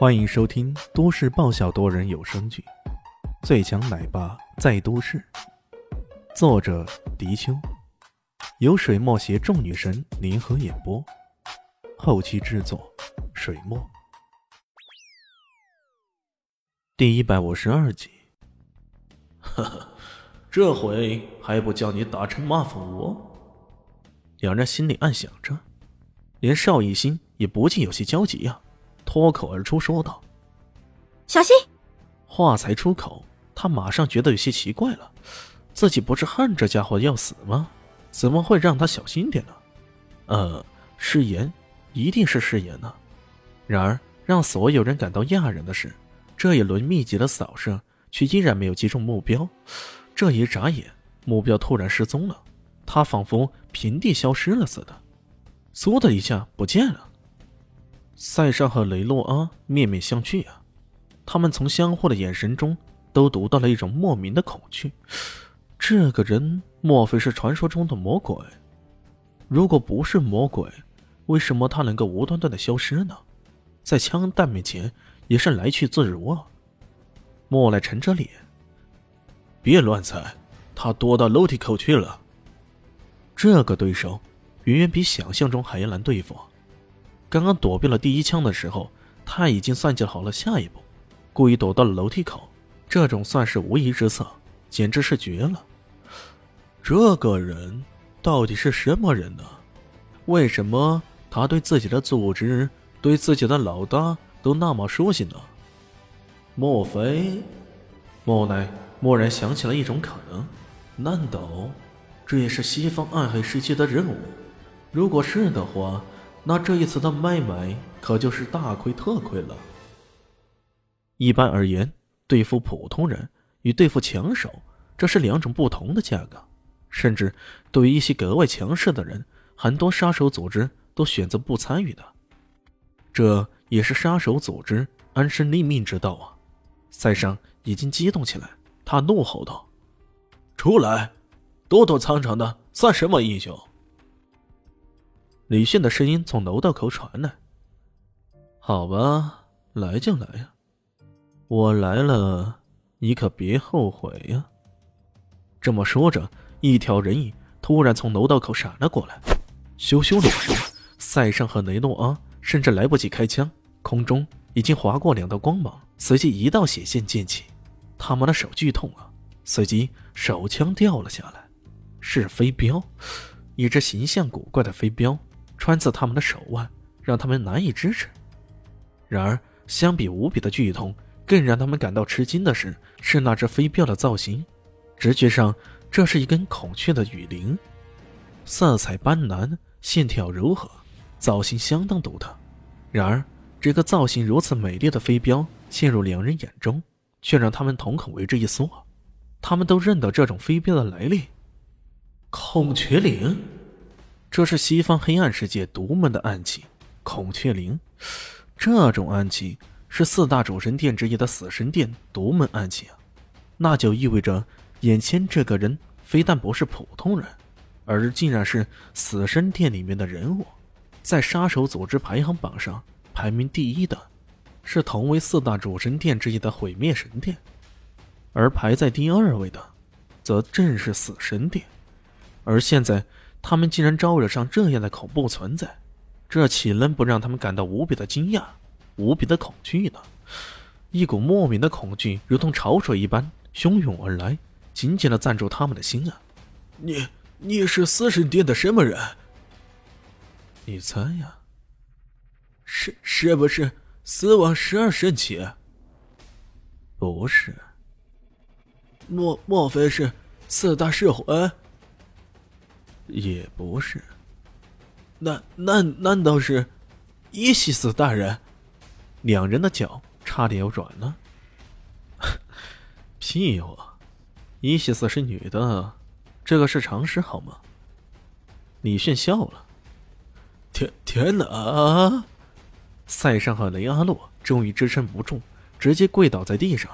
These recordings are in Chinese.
欢迎收听都市爆笑多人有声剧《最强奶爸在都市》，作者：迪秋，由水墨携众女神联合演播，后期制作：水墨。第一百五十二集。呵呵，这回还不叫你打成骂妇？两人心里暗想着，连邵艺兴也不禁有些焦急呀。脱口而出说道：“小心！”话才出口，他马上觉得有些奇怪了。自己不是恨这家伙要死吗？怎么会让他小心点呢？呃，誓言，一定是誓言呢。然而，让所有人感到讶然的是，这一轮密集的扫射却依然没有击中目标。这一眨眼，目标突然失踪了，他仿佛平地消失了似的，嗖的一下不见了。塞尚和雷诺阿面面相觑啊，他们从相互的眼神中都读到了一种莫名的恐惧。这个人莫非是传说中的魔鬼？如果不是魔鬼，为什么他能够无端端的消失呢？在枪弹面前也是来去自如啊！莫来沉着脸，别乱猜，他躲到楼梯口去了。这个对手远远比想象中还要难对付。刚刚躲避了第一枪的时候，他已经算计好了下一步，故意躲到了楼梯口。这种算是无疑之策，简直是绝了。这个人到底是什么人呢？为什么他对自己的组织、对自己的老大都那么熟悉呢？莫非……莫奈蓦然想起了一种可能，难道这也是西方暗黑世界的任务？如果是的话。那这一次的买卖可就是大亏特亏了。一般而言，对付普通人与对付强手，这是两种不同的价格。甚至对于一些格外强势的人，很多杀手组织都选择不参与的。这也是杀手组织安身立命之道啊！塞尚已经激动起来，他怒吼道：“出来，躲躲藏藏的算什么英雄？”李迅的声音从楼道口传来：“好吧，来就来呀，我来了，你可别后悔呀。”这么说着，一条人影突然从楼道口闪了过来。咻咻两声，塞尚和雷诺阿甚至来不及开枪，空中已经划过两道光芒，随即一道血线溅起，他们的手剧痛啊！随即手枪掉了下来，是飞镖，一只形象古怪的飞镖。穿刺他们的手腕，让他们难以支持。然而，相比无比的剧痛，更让他们感到吃惊的是，是那只飞镖的造型。直觉上，这是一根孔雀的羽翎，色彩斑斓，线条柔和，造型相当独特。然而，这个造型如此美丽的飞镖，陷入两人眼中，却让他们瞳孔为之一缩。他们都认得这种飞镖的来历——孔雀翎。这是西方黑暗世界独门的暗器，孔雀翎。这种暗器是四大主神殿之一的死神殿独门暗器啊，那就意味着眼前这个人非但不是普通人，而竟然是死神殿里面的人物，在杀手组织排行榜上排名第一的，是同为四大主神殿之一的毁灭神殿，而排在第二位的，则正是死神殿，而现在。他们竟然招惹上这样的恐怖存在，这岂能不让他们感到无比的惊讶、无比的恐惧呢？一股莫名的恐惧如同潮水一般汹涌而来，紧紧的攥住他们的心啊！你你是死神殿的什么人？你猜呀？是是不是死亡十二神器？不是。莫莫非是四大噬魂？也不是，难难难道是伊西斯大人？两人的脚差点要软了。屁话，伊西斯是女的，这个是常识好吗？李炫笑了。天天哪！塞尚和雷阿洛终于支撑不住，直接跪倒在地上。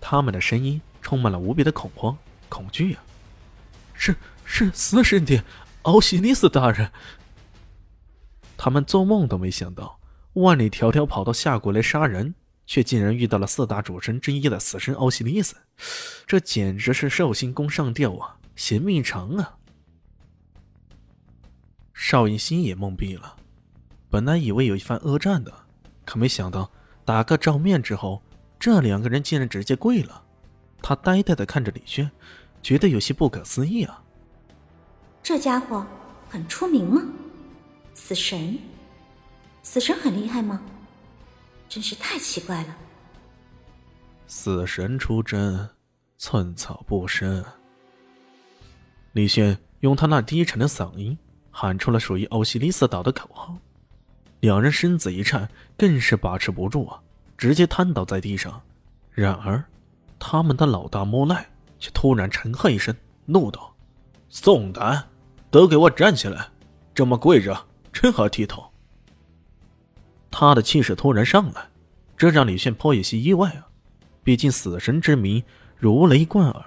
他们的声音充满了无比的恐慌、恐惧啊！是。是死神殿奥西里斯大人。他们做梦都没想到，万里迢迢跑到夏国来杀人，却竟然遇到了四大主神之一的死神奥西里斯，这简直是寿星公上吊啊，嫌命长啊！邵云心也懵逼了，本来以为有一番恶战的，可没想到打个照面之后，这两个人竟然直接跪了。他呆呆的看着李轩，觉得有些不可思议啊。这家伙很出名吗？死神？死神很厉害吗？真是太奇怪了。死神出征，寸草不生。李轩用他那低沉的嗓音喊出了属于欧西里斯岛的口号，两人身子一颤，更是把持不住啊，直接瘫倒在地上。然而，他们的老大莫奈却突然沉喝一声，怒道：“宋丹，都给我站起来！这么跪着，成何体统？”他的气势突然上来，这让李炫颇有些意外啊。毕竟死神之名如雷贯耳，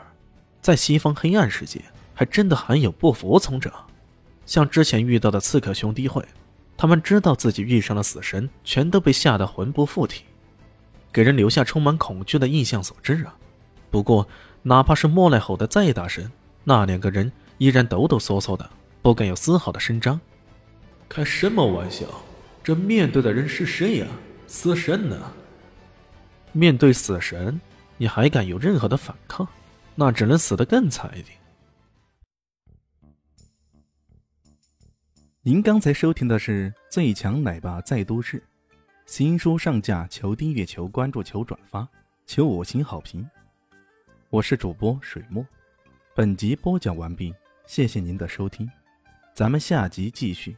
在西方黑暗世界还真的含有不服从者。像之前遇到的刺客兄弟会，他们知道自己遇上了死神，全都被吓得魂不附体，给人留下充满恐惧的印象所致啊。不过，哪怕是莫奈吼得再大声，那两个人依然抖抖嗦嗦的，不敢有丝毫的声张。开什么玩笑！这面对的人是谁呀？死神呢？面对死神，你还敢有任何的反抗？那只能死得更惨一点。您刚才收听的是《最强奶爸在都市》，新书上架，求订阅，求关注，求转发，求五星好评。我是主播水墨，本集播讲完毕，谢谢您的收听，咱们下集继续。